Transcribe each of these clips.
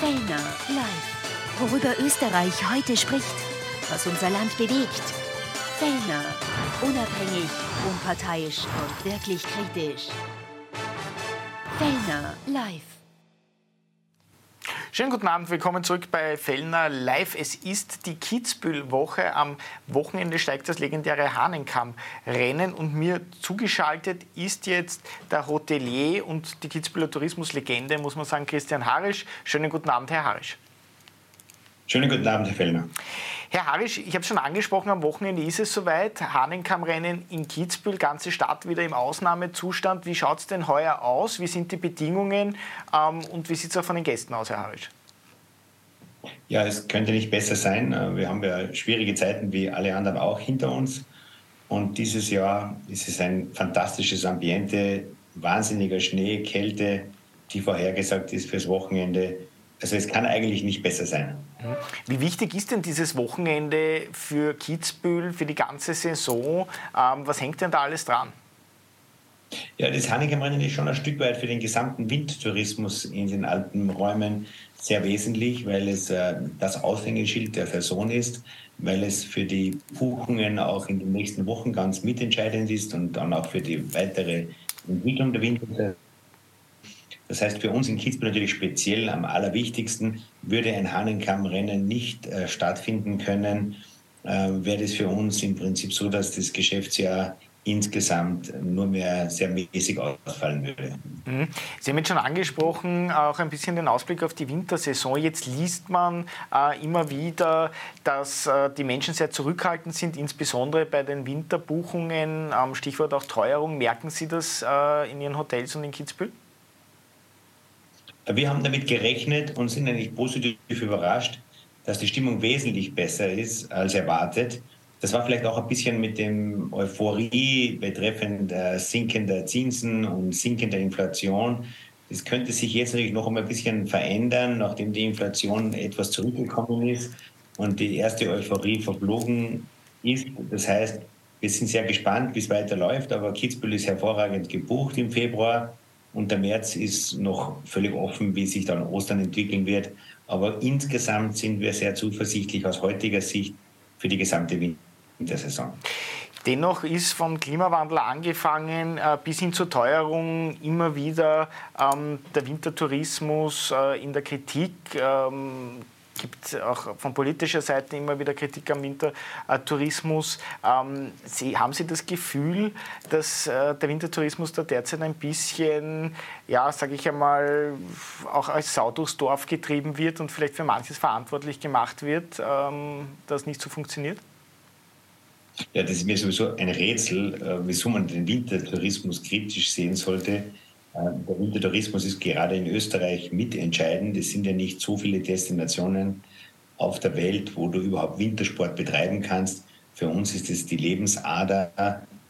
Fellner live. Worüber Österreich heute spricht, was unser Land bewegt. Fellner, unabhängig, unparteiisch und wirklich kritisch. Fellner live. Schönen guten Abend, willkommen zurück bei Fellner Live. Es ist die Kitzbühel-Woche. Am Wochenende steigt das legendäre Hahnenkamm-Rennen und mir zugeschaltet ist jetzt der Hotelier und die Kitzbüheler Tourismuslegende, muss man sagen, Christian Harisch. Schönen guten Abend, Herr Harisch. Schönen guten Abend, Herr Fellner. Herr Harisch, ich habe es schon angesprochen, am Wochenende ist es soweit. Hahnenkammrennen in Kitzbühel, ganze Stadt wieder im Ausnahmezustand. Wie schaut es denn heuer aus? Wie sind die Bedingungen ähm, und wie sieht es auch von den Gästen aus, Herr Harisch? Ja, es könnte nicht besser sein. Äh, wir haben ja schwierige Zeiten wie alle anderen auch hinter uns. Und dieses Jahr ist es ein fantastisches Ambiente, wahnsinniger Schnee, Kälte, die vorhergesagt ist fürs Wochenende. Also es kann eigentlich nicht besser sein. Wie wichtig ist denn dieses Wochenende für Kitzbühel, für die ganze Saison? Ähm, was hängt denn da alles dran? Ja, das Hannegemeinde ist schon ein Stück weit für den gesamten Windtourismus in den Alpenräumen sehr wesentlich, weil es äh, das Aushängeschild der Saison ist, weil es für die Buchungen auch in den nächsten Wochen ganz mitentscheidend ist und dann auch für die weitere Entwicklung der Wintersaison das heißt, für uns in Kitzbühel natürlich speziell am allerwichtigsten, würde ein Hahnenkammrennen nicht äh, stattfinden können, äh, wäre das für uns im Prinzip so, dass das Geschäftsjahr insgesamt nur mehr sehr mäßig ausfallen würde. Mhm. Sie haben jetzt schon angesprochen, auch ein bisschen den Ausblick auf die Wintersaison. Jetzt liest man äh, immer wieder, dass äh, die Menschen sehr zurückhaltend sind, insbesondere bei den Winterbuchungen. Ähm, Stichwort auch Teuerung. Merken Sie das äh, in Ihren Hotels und in Kitzbühel? Wir haben damit gerechnet und sind eigentlich positiv überrascht, dass die Stimmung wesentlich besser ist als erwartet. Das war vielleicht auch ein bisschen mit dem Euphorie betreffend äh, sinkender Zinsen und sinkender Inflation. Das könnte sich jetzt natürlich noch ein bisschen verändern, nachdem die Inflation etwas zurückgekommen ist und die erste Euphorie verflogen ist. Das heißt, wir sind sehr gespannt, wie es weiterläuft, aber Kitzbühel ist hervorragend gebucht im Februar. Und der März ist noch völlig offen, wie sich dann Ostern entwickeln wird. Aber insgesamt sind wir sehr zuversichtlich aus heutiger Sicht für die gesamte Wintersaison. Dennoch ist vom Klimawandel angefangen äh, bis hin zur Teuerung immer wieder ähm, der Wintertourismus äh, in der Kritik. Ähm, gibt auch von politischer Seite immer wieder Kritik am Wintertourismus. Ähm, Sie, haben Sie das Gefühl, dass äh, der Wintertourismus da derzeit ein bisschen, ja, sage ich einmal, auch als Sau durchs Dorf getrieben wird und vielleicht für manches verantwortlich gemacht wird, ähm, dass nicht so funktioniert? Ja, das ist mir sowieso ein Rätsel, äh, wieso man den Wintertourismus kritisch sehen sollte. Äh, der Wintertourismus ist gerade in Österreich mitentscheidend. Es sind ja nicht so viele Destinationen auf der Welt, wo du überhaupt Wintersport betreiben kannst. Für uns ist es die Lebensader,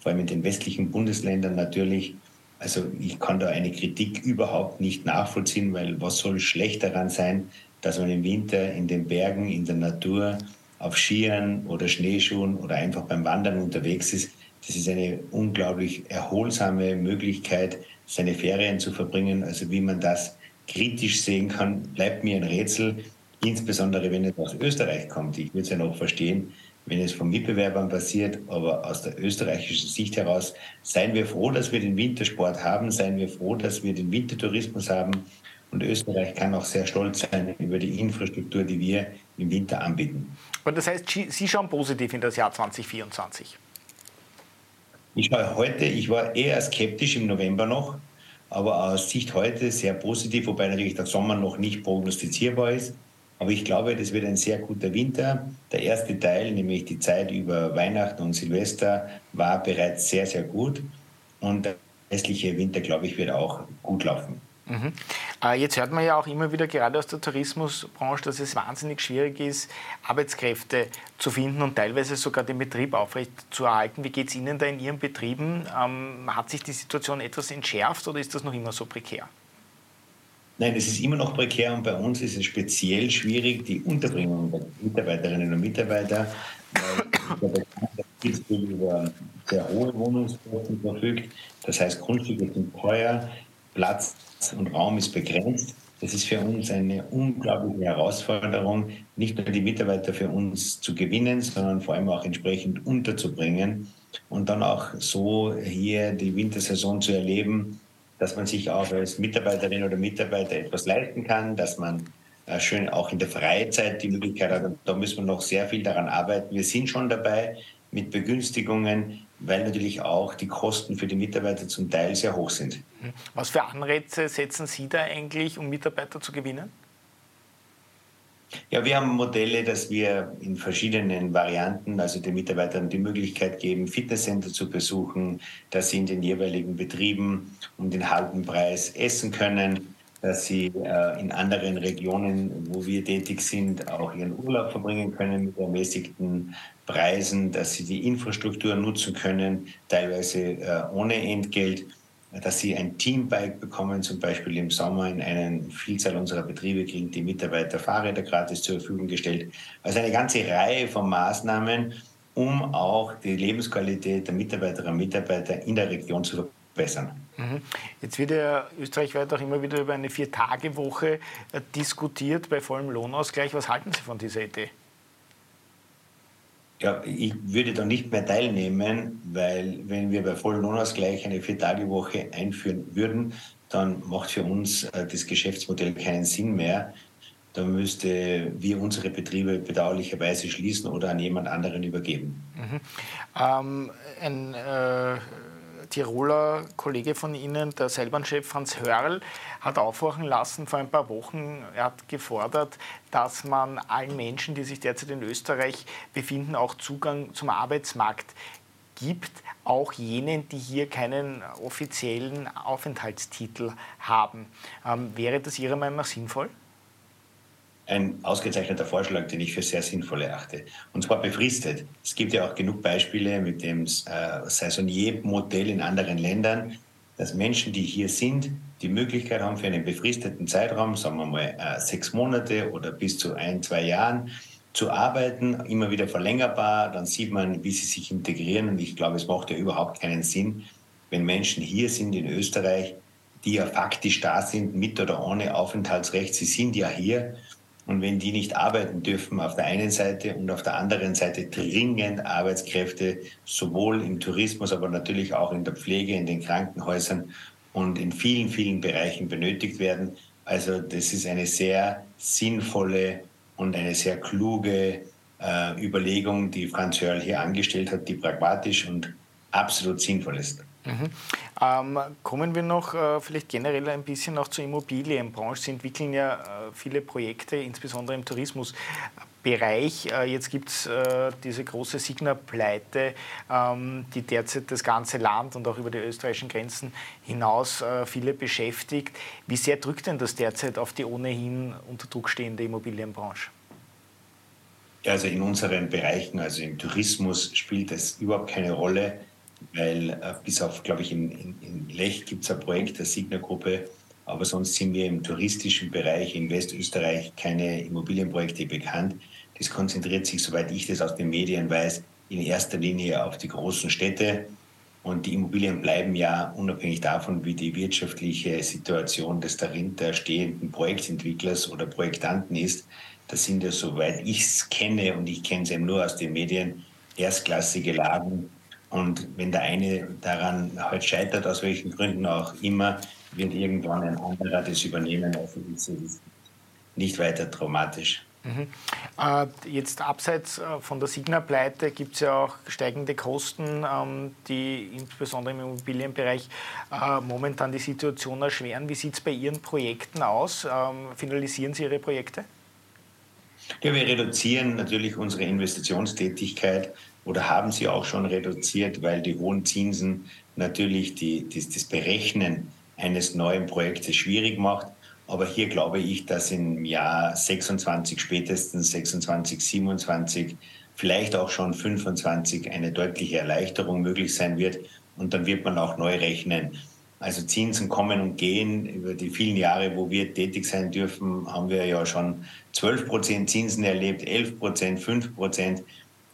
vor allem in den westlichen Bundesländern natürlich. Also ich kann da eine Kritik überhaupt nicht nachvollziehen, weil was soll schlecht daran sein, dass man im Winter in den Bergen, in der Natur, auf Skiern oder Schneeschuhen oder einfach beim Wandern unterwegs ist. Das ist eine unglaublich erholsame Möglichkeit, seine Ferien zu verbringen. Also wie man das kritisch sehen kann, bleibt mir ein Rätsel, insbesondere wenn es aus Österreich kommt. Ich würde es ja noch verstehen, wenn es von Mitbewerbern passiert, aber aus der österreichischen Sicht heraus seien wir froh, dass wir den Wintersport haben, seien wir froh, dass wir den Wintertourismus haben und Österreich kann auch sehr stolz sein über die Infrastruktur, die wir im Winter anbieten. Und das heißt, Sie schauen positiv in das Jahr 2024? Ich war heute, ich war eher skeptisch im November noch, aber aus Sicht heute sehr positiv, wobei natürlich der Sommer noch nicht prognostizierbar ist. Aber ich glaube, das wird ein sehr guter Winter. Der erste Teil, nämlich die Zeit über Weihnachten und Silvester, war bereits sehr, sehr gut. Und der restliche Winter, glaube ich, wird auch gut laufen. Mhm. Äh, jetzt hört man ja auch immer wieder, gerade aus der Tourismusbranche, dass es wahnsinnig schwierig ist, Arbeitskräfte zu finden und teilweise sogar den Betrieb aufrecht zu erhalten. Wie geht es Ihnen da in Ihren Betrieben? Ähm, hat sich die Situation etwas entschärft oder ist das noch immer so prekär? Nein, es ist immer noch prekär und bei uns ist es speziell schwierig, die Unterbringung der Mitarbeiterinnen und Mitarbeiter, weil über sehr hohe Wohnungskosten verfügt. Das heißt, Grundstücke sind teuer, Platz und Raum ist begrenzt. Das ist für uns eine unglaubliche Herausforderung, nicht nur die Mitarbeiter für uns zu gewinnen, sondern vor allem auch entsprechend unterzubringen und dann auch so hier die Wintersaison zu erleben, dass man sich auch als Mitarbeiterin oder Mitarbeiter etwas leisten kann, dass man äh, schön auch in der Freizeit die Möglichkeit hat. Und da müssen wir noch sehr viel daran arbeiten. Wir sind schon dabei mit Begünstigungen, weil natürlich auch die Kosten für die Mitarbeiter zum Teil sehr hoch sind. Was für Anreize setzen Sie da eigentlich, um Mitarbeiter zu gewinnen? Ja, wir haben Modelle, dass wir in verschiedenen Varianten, also den Mitarbeitern die Möglichkeit geben, Fitnesscenter zu besuchen, dass sie in den jeweiligen Betrieben um den halben Preis essen können, dass sie äh, in anderen Regionen, wo wir tätig sind, auch ihren Urlaub verbringen können mit ermäßigten Preisen, dass sie die Infrastruktur nutzen können, teilweise äh, ohne Entgelt, dass sie ein Teambike bekommen, zum Beispiel im Sommer in einer Vielzahl unserer Betriebe kriegen die Mitarbeiter Fahrräder gratis zur Verfügung gestellt. Also eine ganze Reihe von Maßnahmen, um auch die Lebensqualität der Mitarbeiterinnen und Mitarbeiter in der Region zu verbessern. Mhm. Jetzt wird ja österreichweit auch immer wieder über eine Vier-Tage-Woche äh, diskutiert bei vollem Lohnausgleich. Was halten Sie von dieser Idee? Ja, ich würde da nicht mehr teilnehmen, weil wenn wir bei vollem Lohnausgleich eine Vier-Tage-Woche einführen würden, dann macht für uns äh, das Geschäftsmodell keinen Sinn mehr. Da müsste wir unsere Betriebe bedauerlicherweise schließen oder an jemand anderen übergeben. Mhm. Ähm, ein äh, Tiroler Kollege von Ihnen, der Seilbahnchef Franz Hörl, hat aufwachen lassen vor ein paar Wochen. Er hat gefordert, dass man allen Menschen, die sich derzeit in Österreich befinden, auch Zugang zum Arbeitsmarkt gibt, auch jenen, die hier keinen offiziellen Aufenthaltstitel haben. Ähm, wäre das Ihrer Meinung nach sinnvoll? Ein ausgezeichneter Vorschlag, den ich für sehr sinnvoll erachte. Und zwar befristet. Es gibt ja auch genug Beispiele mit dem äh, Saisonier-Modell in anderen Ländern, dass Menschen, die hier sind, die Möglichkeit haben für einen befristeten Zeitraum, sagen wir mal äh, sechs Monate oder bis zu ein, zwei Jahren, zu arbeiten, immer wieder verlängerbar. Dann sieht man, wie sie sich integrieren. Und ich glaube, es macht ja überhaupt keinen Sinn, wenn Menschen hier sind in Österreich, die ja faktisch da sind, mit oder ohne Aufenthaltsrecht. Sie sind ja hier und wenn die nicht arbeiten dürfen auf der einen Seite und auf der anderen Seite dringend Arbeitskräfte sowohl im Tourismus, aber natürlich auch in der Pflege, in den Krankenhäusern und in vielen, vielen Bereichen benötigt werden. Also das ist eine sehr sinnvolle und eine sehr kluge äh, Überlegung, die Franz Hörl hier angestellt hat, die pragmatisch und absolut sinnvoll ist. Mhm. Ähm, kommen wir noch äh, vielleicht generell ein bisschen noch zur Immobilienbranche. Sie entwickeln ja äh, viele Projekte, insbesondere im Tourismusbereich. Äh, jetzt gibt es äh, diese große Signa-Pleite, ähm, die derzeit das ganze Land und auch über die österreichischen Grenzen hinaus äh, viele beschäftigt. Wie sehr drückt denn das derzeit auf die ohnehin unter Druck stehende Immobilienbranche? Also in unseren Bereichen, also im Tourismus, spielt das überhaupt keine Rolle weil äh, bis auf, glaube ich, in, in, in Lech gibt es ein Projekt der Signa-Gruppe, aber sonst sind mir im touristischen Bereich in Westösterreich keine Immobilienprojekte bekannt. Das konzentriert sich, soweit ich das aus den Medien weiß, in erster Linie auf die großen Städte. Und die Immobilien bleiben ja unabhängig davon, wie die wirtschaftliche Situation des dahinter stehenden Projektentwicklers oder Projektanten ist. Das sind ja, soweit ich es kenne, und ich kenne es eben nur aus den Medien, erstklassige Lagen, und wenn der eine daran halt scheitert, aus welchen Gründen auch immer, wird irgendwann ein anderer das übernehmen. Also ist nicht weiter dramatisch. Mhm. Äh, jetzt abseits äh, von der Signa-Pleite gibt es ja auch steigende Kosten, ähm, die insbesondere im Immobilienbereich äh, momentan die Situation erschweren. Wie sieht es bei Ihren Projekten aus? Ähm, finalisieren Sie Ihre Projekte? Ja, wir reduzieren natürlich unsere Investitionstätigkeit oder haben sie auch schon reduziert, weil die hohen Zinsen natürlich die, die, das Berechnen eines neuen Projektes schwierig macht. Aber hier glaube ich, dass im Jahr 26, spätestens 26, 27, vielleicht auch schon 25 eine deutliche Erleichterung möglich sein wird. Und dann wird man auch neu rechnen. Also Zinsen kommen und gehen. Über die vielen Jahre, wo wir tätig sein dürfen, haben wir ja schon 12 Prozent Zinsen erlebt, 11 Prozent, 5 Prozent.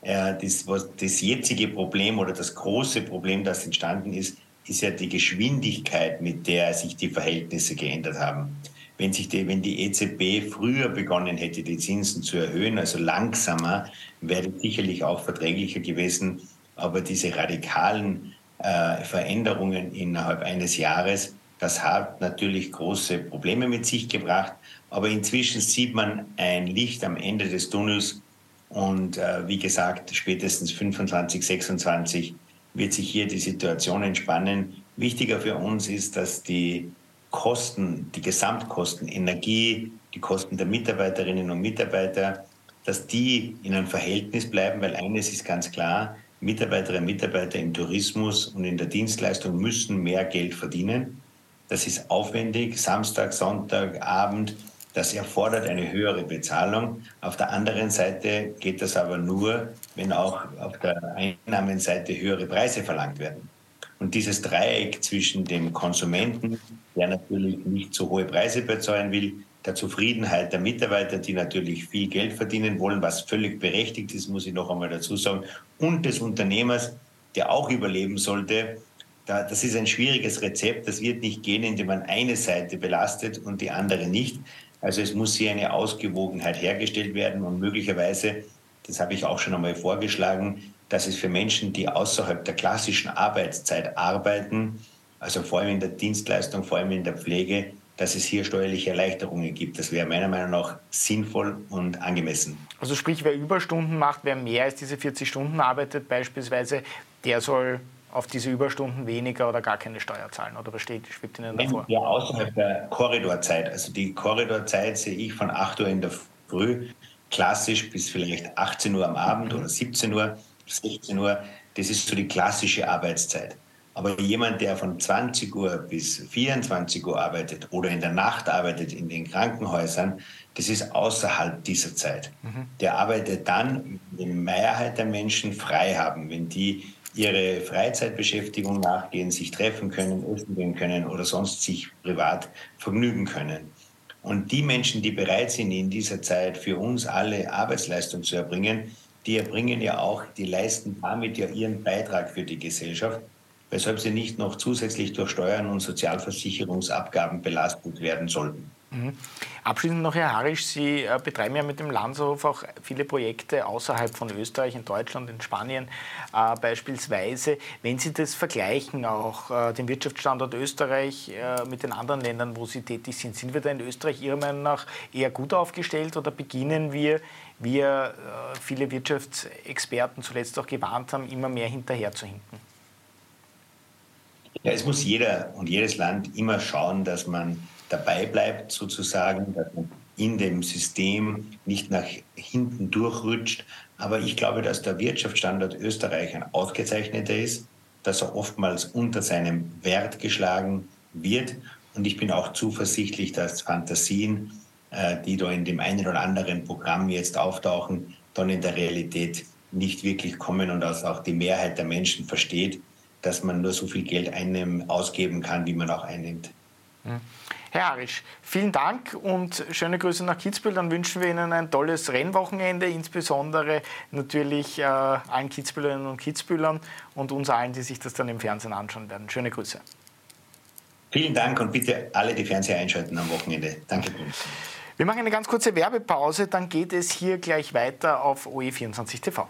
Das, was, das jetzige Problem oder das große Problem, das entstanden ist, ist ja die Geschwindigkeit, mit der sich die Verhältnisse geändert haben. wenn, sich die, wenn die EZB früher begonnen hätte, die Zinsen zu erhöhen, also langsamer, wäre sicherlich auch verträglicher gewesen. Aber diese radikalen äh, Veränderungen innerhalb eines Jahres, das hat natürlich große Probleme mit sich gebracht. Aber inzwischen sieht man ein Licht am Ende des Tunnels. Und äh, wie gesagt, spätestens 25, 26 wird sich hier die Situation entspannen. Wichtiger für uns ist, dass die Kosten, die Gesamtkosten, Energie, die Kosten der Mitarbeiterinnen und Mitarbeiter, dass die in einem Verhältnis bleiben, weil eines ist ganz klar, Mitarbeiterinnen und Mitarbeiter im Tourismus und in der Dienstleistung müssen mehr Geld verdienen. Das ist aufwendig, Samstag, Sonntag, Abend. Das erfordert eine höhere Bezahlung. Auf der anderen Seite geht das aber nur, wenn auch auf der Einnahmenseite höhere Preise verlangt werden. Und dieses Dreieck zwischen dem Konsumenten, der natürlich nicht so hohe Preise bezahlen will, der Zufriedenheit der Mitarbeiter, die natürlich viel Geld verdienen wollen, was völlig berechtigt ist, muss ich noch einmal dazu sagen, und des Unternehmers, der auch überleben sollte. Das ist ein schwieriges Rezept. Das wird nicht gehen, indem man eine Seite belastet und die andere nicht. Also es muss hier eine Ausgewogenheit hergestellt werden und möglicherweise, das habe ich auch schon einmal vorgeschlagen, dass es für Menschen, die außerhalb der klassischen Arbeitszeit arbeiten, also vor allem in der Dienstleistung, vor allem in der Pflege, dass es hier steuerliche Erleichterungen gibt. Das wäre meiner Meinung nach sinnvoll und angemessen. Also sprich, wer Überstunden macht, wer mehr als diese 40 Stunden arbeitet beispielsweise, der soll auf diese Überstunden weniger oder gar keine Steuer zahlen? Oder was steht, schwebt Ihnen davor? Ja, außerhalb der Korridorzeit. Also die Korridorzeit sehe ich von 8 Uhr in der Früh klassisch bis vielleicht 18 Uhr am Abend oder 17 Uhr, 16 Uhr. Das ist so die klassische Arbeitszeit. Aber jemand, der von 20 Uhr bis 24 Uhr arbeitet oder in der Nacht arbeitet in den Krankenhäusern, das ist außerhalb dieser Zeit. Mhm. Der arbeitet dann, wenn die Mehrheit der Menschen frei haben, wenn die ihre Freizeitbeschäftigung nachgehen, sich treffen können, essen gehen können oder sonst sich privat vergnügen können. Und die Menschen, die bereit sind, in dieser Zeit für uns alle Arbeitsleistung zu erbringen, die erbringen ja auch, die leisten damit ja ihren Beitrag für die Gesellschaft weshalb sie nicht noch zusätzlich durch Steuern und Sozialversicherungsabgaben belastet werden sollten. Mhm. Abschließend noch, Herr Harisch, Sie äh, betreiben ja mit dem Landshof auch viele Projekte außerhalb von Österreich, in Deutschland, in Spanien äh, beispielsweise. Wenn Sie das vergleichen, auch äh, den Wirtschaftsstandort Österreich äh, mit den anderen Ländern, wo Sie tätig sind, sind wir da in Österreich Ihrer Meinung nach eher gut aufgestellt oder beginnen wir, wie äh, viele Wirtschaftsexperten zuletzt auch gewarnt haben, immer mehr hinterher zu hinken? Ja, es muss jeder und jedes Land immer schauen, dass man dabei bleibt, sozusagen, dass man in dem System nicht nach hinten durchrutscht. Aber ich glaube, dass der Wirtschaftsstandort Österreich ein ausgezeichneter ist, dass er oftmals unter seinem Wert geschlagen wird. Und ich bin auch zuversichtlich, dass Fantasien, äh, die da in dem einen oder anderen Programm jetzt auftauchen, dann in der Realität nicht wirklich kommen und dass auch die Mehrheit der Menschen versteht, dass man nur so viel Geld einnehmen, ausgeben kann, wie man auch einnimmt. Hm. Herr Arisch, vielen Dank und schöne Grüße nach Kitzbühel. Dann wünschen wir Ihnen ein tolles Rennwochenende, insbesondere natürlich äh, allen Kitzbühlerinnen und Kitzbühlern und uns allen, die sich das dann im Fernsehen anschauen werden. Schöne Grüße. Vielen Dank und bitte alle die Fernseher einschalten am Wochenende. Danke. Wir machen eine ganz kurze Werbepause, dann geht es hier gleich weiter auf OE24 TV.